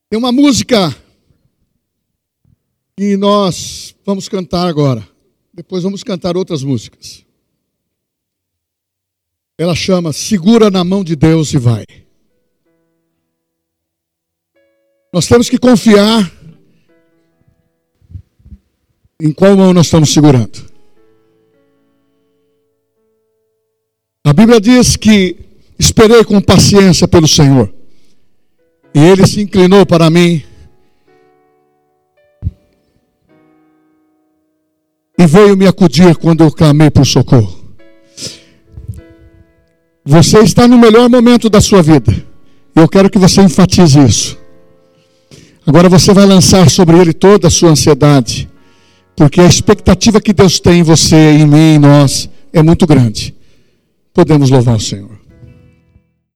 S1: Tem uma música que nós vamos cantar agora. Depois vamos cantar outras músicas. Ela chama Segura na mão de Deus e vai. Nós temos que confiar em qual mão nós estamos segurando. A Bíblia diz que esperei com paciência pelo Senhor, e ele se inclinou para mim e veio me acudir quando eu clamei por socorro. Você está no melhor momento da sua vida. Eu quero que você enfatize isso. Agora você vai lançar sobre ele toda a sua ansiedade, porque a expectativa que Deus tem em você, em mim, em nós, é muito grande. Podemos louvar o Senhor.